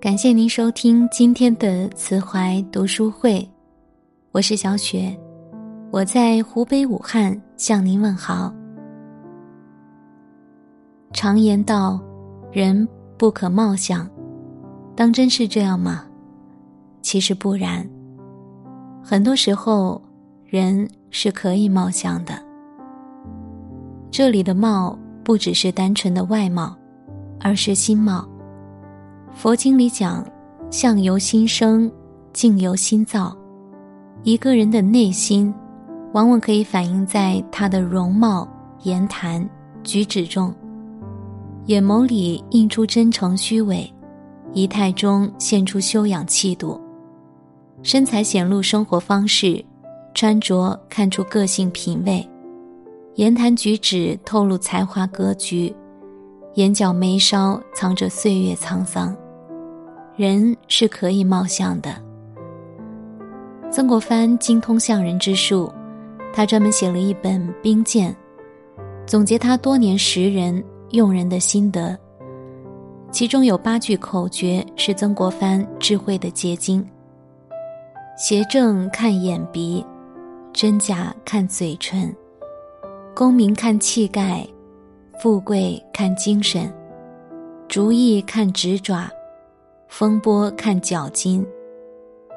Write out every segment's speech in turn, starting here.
感谢您收听今天的慈怀读书会，我是小雪，我在湖北武汉向您问好。常言道，人不可貌相，当真是这样吗？其实不然，很多时候人是可以貌相的。这里的貌不只是单纯的外貌，而是心貌。佛经里讲，相由心生，境由心造。一个人的内心，往往可以反映在他的容貌、言谈、举止中。眼眸里映出真诚虚伪，仪态中现出修养气度，身材显露生活方式，穿着看出个性品味，言谈举止透露才华格局，眼角眉梢藏着岁月沧桑。人是可以貌相的。曾国藩精通相人之术，他专门写了一本《兵谏》，总结他多年识人用人的心得。其中有八句口诀是曾国藩智慧的结晶：邪正看眼鼻，真假看嘴唇，功名看气概，富贵看精神，主意看指爪。风波看脚筋，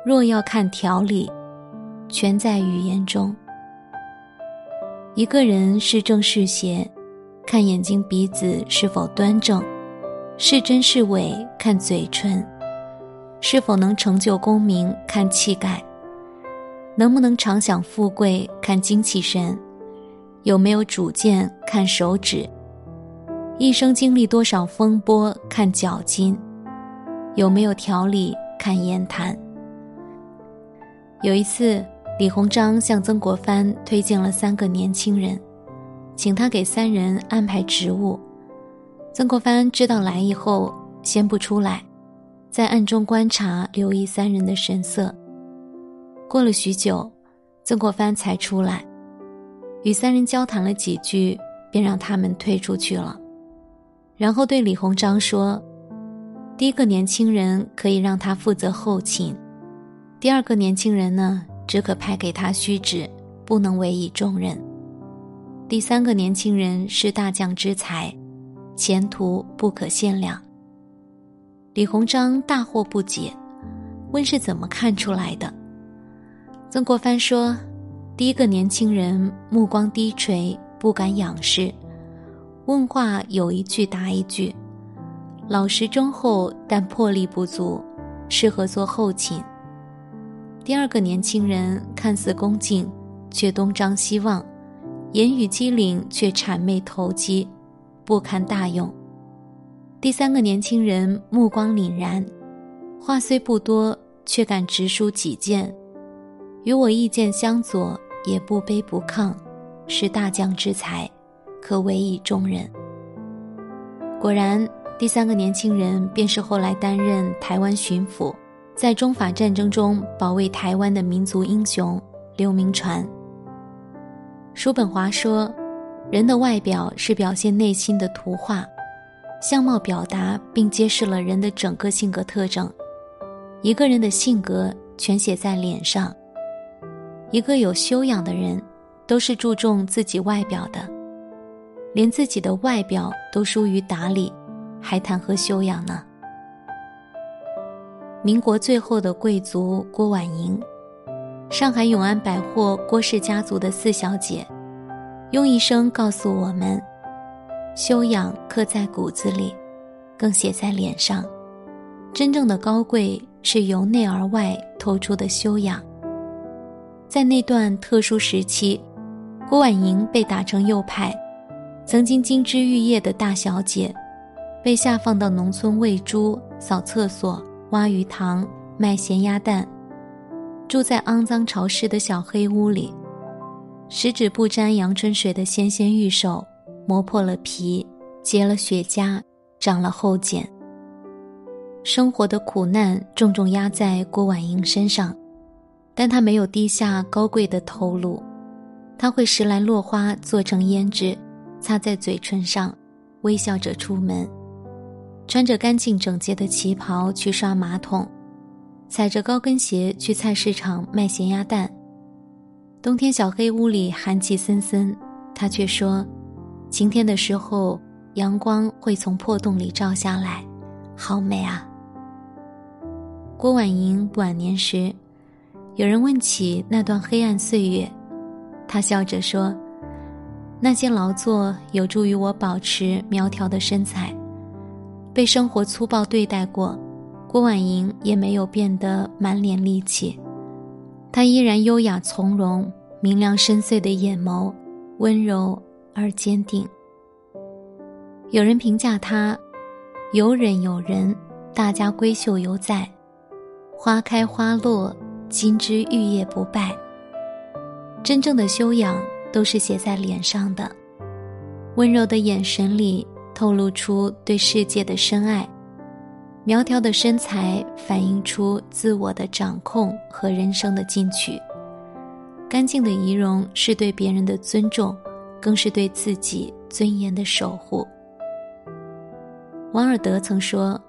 若要看条理，全在语言中。一个人是正是邪，看眼睛鼻子是否端正；是真是伪，看嘴唇；是否能成就功名，看气概；能不能常享富贵，看精气神；有没有主见，看手指；一生经历多少风波，看脚筋。有没有条理看言谈？有一次，李鸿章向曾国藩推荐了三个年轻人，请他给三人安排职务。曾国藩知道来意后，先不出来，在暗中观察，留意三人的神色。过了许久，曾国藩才出来，与三人交谈了几句，便让他们退出去了，然后对李鸿章说。第一个年轻人可以让他负责后勤，第二个年轻人呢，只可派给他虚职，不能委以重任。第三个年轻人是大将之才，前途不可限量。李鸿章大惑不解，问是怎么看出来的？曾国藩说，第一个年轻人目光低垂，不敢仰视，问话有一句答一句。老实忠厚，但魄力不足，适合做后勤。第二个年轻人看似恭敬，却东张西望，言语机灵，却谄媚投机，不堪大用。第三个年轻人目光凛然，话虽不多，却敢直抒己见，与我意见相左，也不卑不亢，是大将之才，可委以重任。果然。第三个年轻人便是后来担任台湾巡抚，在中法战争中保卫台湾的民族英雄刘铭传。叔本华说：“人的外表是表现内心的图画，相貌表达并揭示了人的整个性格特征。一个人的性格全写在脸上。一个有修养的人，都是注重自己外表的，连自己的外表都疏于打理。”还谈何修养呢？民国最后的贵族郭婉莹，上海永安百货郭氏家族的四小姐，用一生告诉我们：修养刻在骨子里，更写在脸上。真正的高贵是由内而外透出的修养。在那段特殊时期，郭婉莹被打成右派，曾经金枝玉叶的大小姐。被下放到农村喂猪、扫厕所、挖鱼塘、卖咸鸭蛋，住在肮脏潮湿的小黑屋里，十指不沾阳春水的纤纤玉手磨破了皮，结了血痂，长了后茧。生活的苦难重重压在郭婉莹身上，但她没有低下高贵的头颅，她会拾来落花做成胭脂，擦在嘴唇上，微笑着出门。穿着干净整洁的旗袍去刷马桶，踩着高跟鞋去菜市场卖咸鸭蛋。冬天小黑屋里寒气森森，他却说：“晴天的时候，阳光会从破洞里照下来，好美啊。”郭婉莹晚年时，有人问起那段黑暗岁月，她笑着说：“那些劳作有助于我保持苗条的身材。被生活粗暴对待过，郭婉莹也没有变得满脸戾气，她依然优雅从容，明亮深邃的眼眸，温柔而坚定。有人评价她：有忍有人，大家闺秀犹在。”花开花落，金枝玉叶不败。真正的修养都是写在脸上的，温柔的眼神里透露出对世界的深爱，苗条的身材反映出自我的掌控和人生的进取，干净的仪容是对别人的尊重，更是对自己尊严的守护。王尔德曾说：“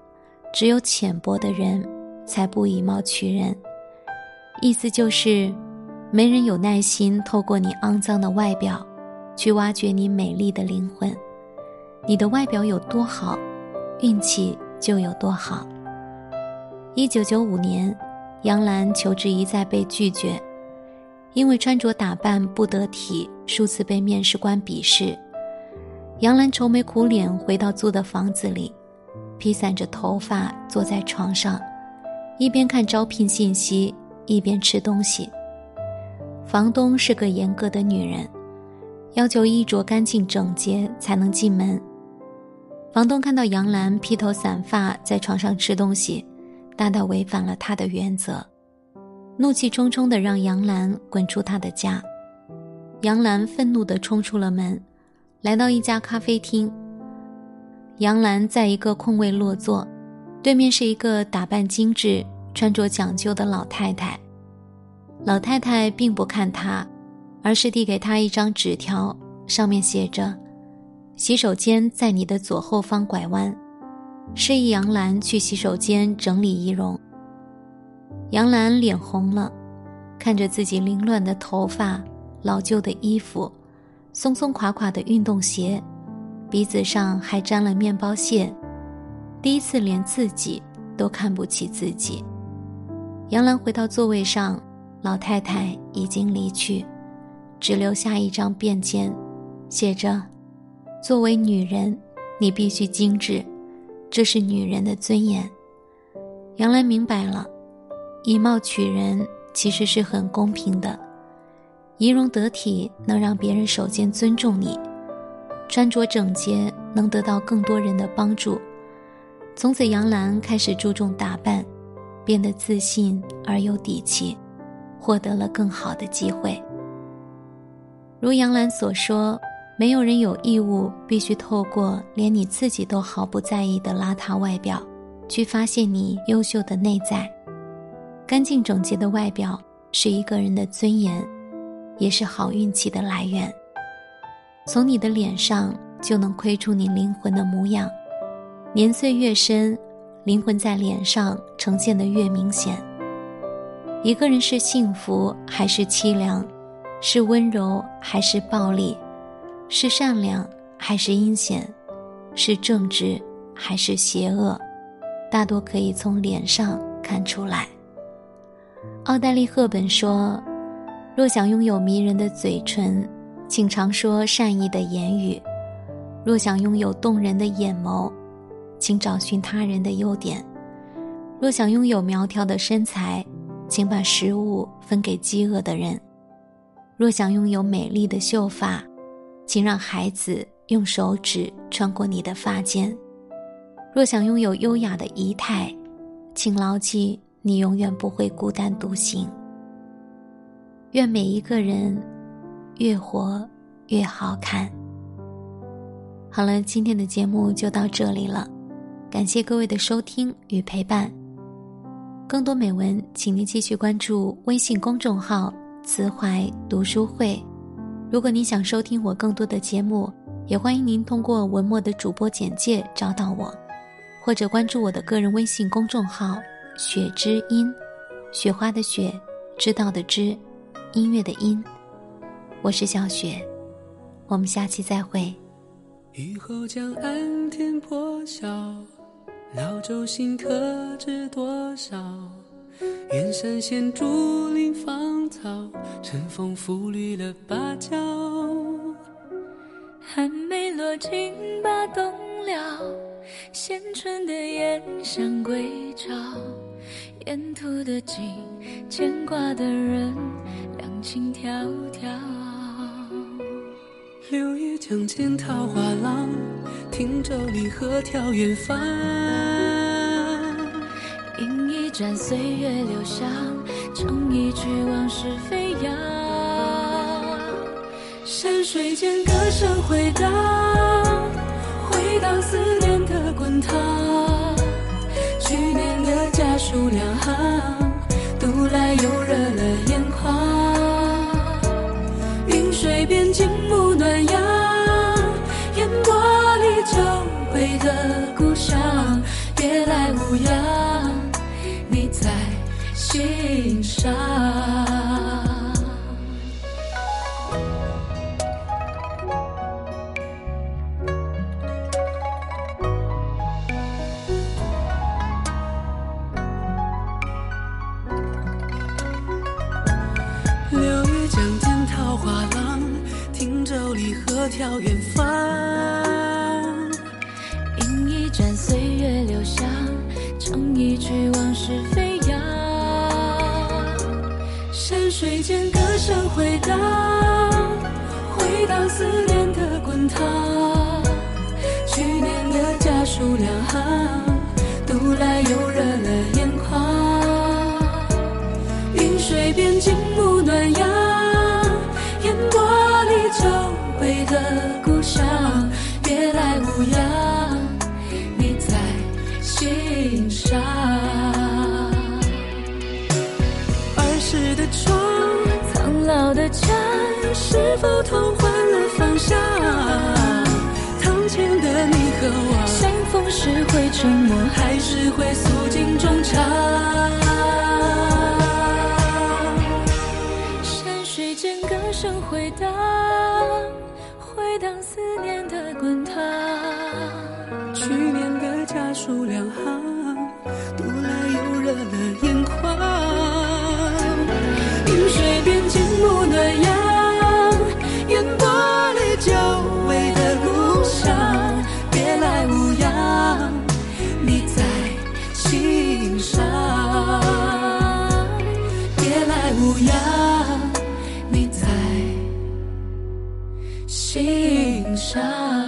只有浅薄的人。”才不以貌取人，意思就是，没人有耐心透过你肮脏的外表，去挖掘你美丽的灵魂。你的外表有多好，运气就有多好。一九九五年，杨澜求职一再被拒绝，因为穿着打扮不得体，数次被面试官鄙视。杨澜愁眉苦脸回到租的房子里，披散着头发坐在床上。一边看招聘信息，一边吃东西。房东是个严格的女人，要求衣着干净整洁才能进门。房东看到杨澜披头散发在床上吃东西，大大违反了他的原则，怒气冲冲地让杨澜滚出他的家。杨澜愤怒地冲出了门，来到一家咖啡厅。杨澜在一个空位落座。对面是一个打扮精致、穿着讲究的老太太。老太太并不看他，而是递给他一张纸条，上面写着：“洗手间在你的左后方拐弯。”示意杨澜去洗手间整理仪容。杨澜脸红了，看着自己凌乱的头发、老旧的衣服、松松垮垮的运动鞋，鼻子上还沾了面包屑。第一次连自己都看不起自己。杨澜回到座位上，老太太已经离去，只留下一张便笺，写着：“作为女人，你必须精致，这是女人的尊严。”杨澜明白了，以貌取人其实是很公平的，仪容得体能让别人首先尊重你，穿着整洁能得到更多人的帮助。从此，杨澜开始注重打扮，变得自信而有底气，获得了更好的机会。如杨澜所说：“没有人有义务必须透过连你自己都毫不在意的邋遢外表，去发现你优秀的内在。干净整洁的外表是一个人的尊严，也是好运气的来源。从你的脸上就能窥出你灵魂的模样。”年岁越深，灵魂在脸上呈现的越明显。一个人是幸福还是凄凉，是温柔还是暴力，是善良还是阴险，是正直还是邪恶，大多可以从脸上看出来。奥黛丽·赫本说：“若想拥有迷人的嘴唇，请常说善意的言语；若想拥有动人的眼眸。”请找寻他人的优点。若想拥有苗条的身材，请把食物分给饥饿的人。若想拥有美丽的秀发，请让孩子用手指穿过你的发间。若想拥有优雅的仪态，请牢记你永远不会孤单独行。愿每一个人越活越好看。好了，今天的节目就到这里了。感谢各位的收听与陪伴。更多美文，请您继续关注微信公众号“慈怀读书会”。如果您想收听我更多的节目，也欢迎您通过文末的主播简介找到我。或者关注我的个人微信公众号“雪之音”，雪花的雪，知道的知，音乐的音。我是小雪，我们下期再会。雨后江岸天破晓，老舟新客知多少？远山现竹林芳草，晨风拂绿了芭蕉。寒梅落尽把冬了，衔春的燕向归巢。沿途的景，牵挂的人，两情迢迢。柳叶江间桃花浪，汀洲里鹤眺远方。盏岁月留香，唱一曲往事飞扬。山水间歌声回荡，回荡思念的滚烫。去年的家书两行，读来又热了眼眶。云水边静沐暖阳，烟波里久违的故乡，别来无恙。心上。水间歌声回荡，回荡思念的滚烫。去年的家书两行，读来又热了眼眶。云水边静沐暖阳，烟波里久违的故乡，别来无恙。家，是否同换了方向？堂前的你和我，相逢时会沉默，还是会诉尽衷肠？山水间歌声回荡，回荡思念的滚烫。去年的家书两行，模样。你在心上。